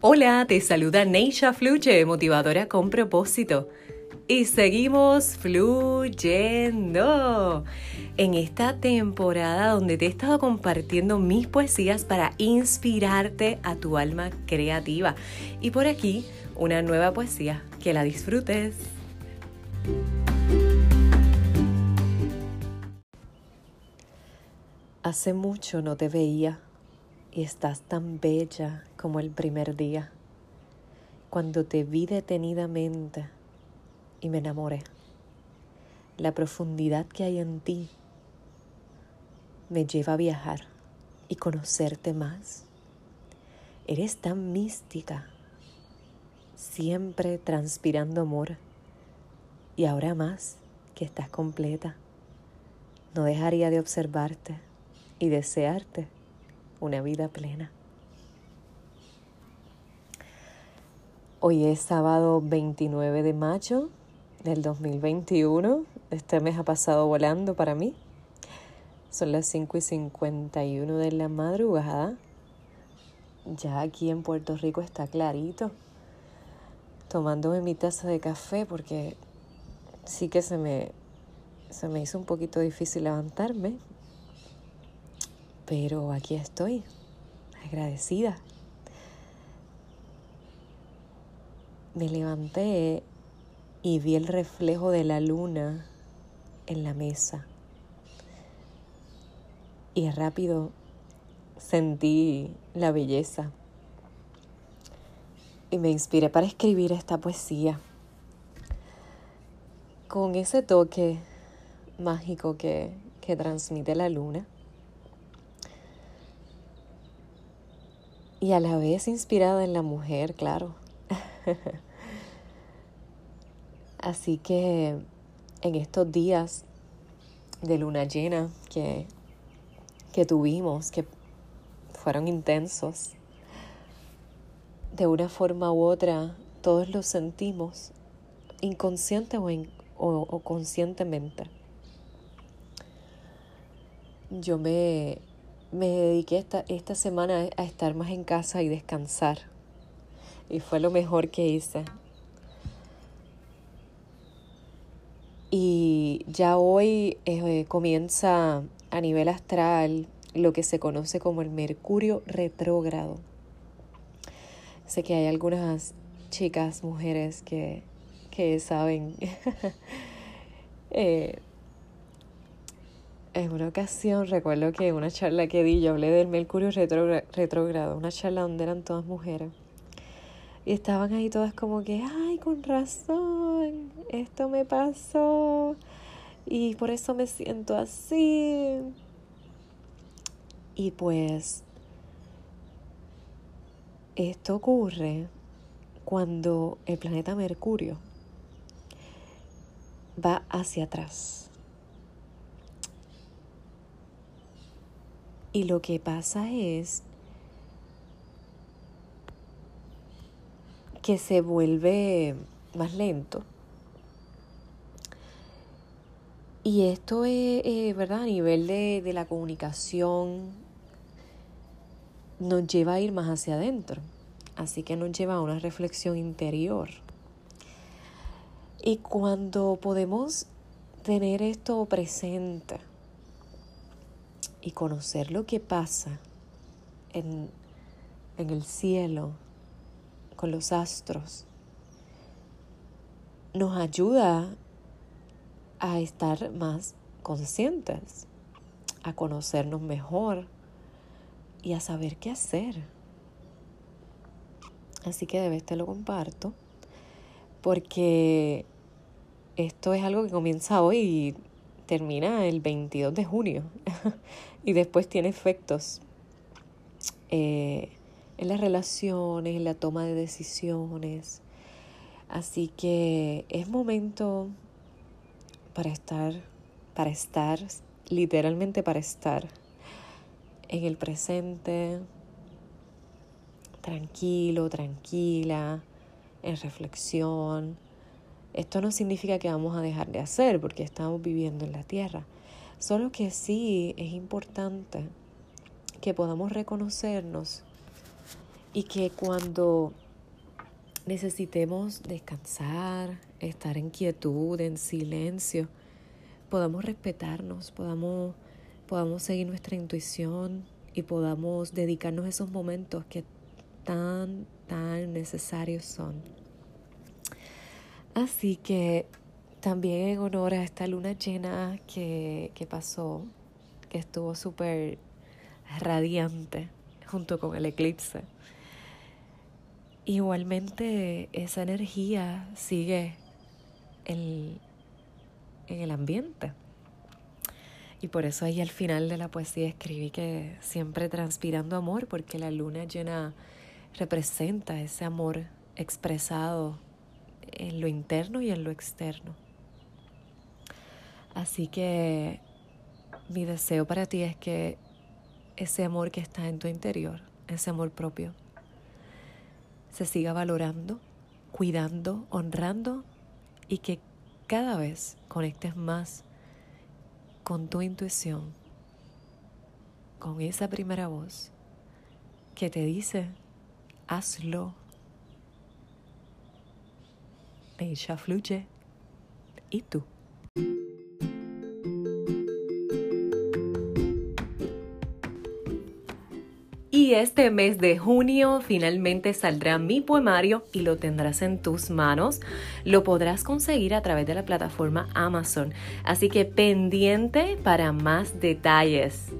Hola, te saluda Neisha Fluche, motivadora con propósito. Y seguimos fluyendo en esta temporada donde te he estado compartiendo mis poesías para inspirarte a tu alma creativa. Y por aquí, una nueva poesía. Que la disfrutes. Hace mucho no te veía y estás tan bella como el primer día, cuando te vi detenidamente y me enamoré. La profundidad que hay en ti me lleva a viajar y conocerte más. Eres tan mística, siempre transpirando amor y ahora más que estás completa. No dejaría de observarte y desearte una vida plena. Hoy es sábado 29 de mayo del 2021. Este mes ha pasado volando para mí. Son las 5 y 51 de la madrugada. Ya aquí en Puerto Rico está clarito. Tomándome mi taza de café porque sí que se me, se me hizo un poquito difícil levantarme. Pero aquí estoy, agradecida. Me levanté y vi el reflejo de la luna en la mesa. Y rápido sentí la belleza. Y me inspiré para escribir esta poesía. Con ese toque mágico que, que transmite la luna. Y a la vez inspirada en la mujer, claro. Así que en estos días de luna llena que, que tuvimos, que fueron intensos, de una forma u otra todos los sentimos, inconsciente o, o, o conscientemente. Yo me me dediqué esta, esta semana a estar más en casa y descansar. Y fue lo mejor que hice. Y ya hoy eh, comienza a nivel astral lo que se conoce como el Mercurio retrógrado. Sé que hay algunas chicas, mujeres que, que saben eh, en una ocasión recuerdo que en una charla que di yo hablé del Mercurio retrógrado, una charla donde eran todas mujeres. Y estaban ahí todas como que, ay, con razón, esto me pasó y por eso me siento así. Y pues esto ocurre cuando el planeta Mercurio va hacia atrás Y lo que pasa es que se vuelve más lento. Y esto es, eh, ¿verdad? A nivel de, de la comunicación, nos lleva a ir más hacia adentro. Así que nos lleva a una reflexión interior. Y cuando podemos tener esto presente, y conocer lo que pasa en, en el cielo con los astros nos ayuda a estar más conscientes, a conocernos mejor y a saber qué hacer. Así que de vez te lo comparto porque esto es algo que comienza hoy termina el 22 de junio y después tiene efectos eh, en las relaciones, en la toma de decisiones. Así que es momento para estar, para estar, literalmente para estar en el presente, tranquilo, tranquila, en reflexión, esto no significa que vamos a dejar de hacer porque estamos viviendo en la tierra. Solo que sí es importante que podamos reconocernos Y que cuando necesitemos descansar, estar en quietud, en silencio, podamos respetarnos, podamos, podamos seguir nuestra intuición y podamos dedicarnos a esos momentos que tan, tan necesarios son. Así que también en honor a esta luna llena que, que pasó, que estuvo súper radiante junto con el eclipse. Igualmente esa energía sigue en, en el ambiente. Y por eso ahí al final de la poesía escribí que siempre transpirando amor, porque la luna llena representa ese amor expresado en lo interno y en lo externo. Así que mi deseo para ti es que ese amor que está en tu interior, ese amor propio, se siga valorando, cuidando, honrando y que cada vez conectes más con tu intuición, con esa primera voz que te dice, hazlo. Ella fluye. ¿Y tú? Y este mes de junio finalmente saldrá mi poemario y lo tendrás en tus manos. Lo podrás conseguir a través de la plataforma Amazon. Así que pendiente para más detalles.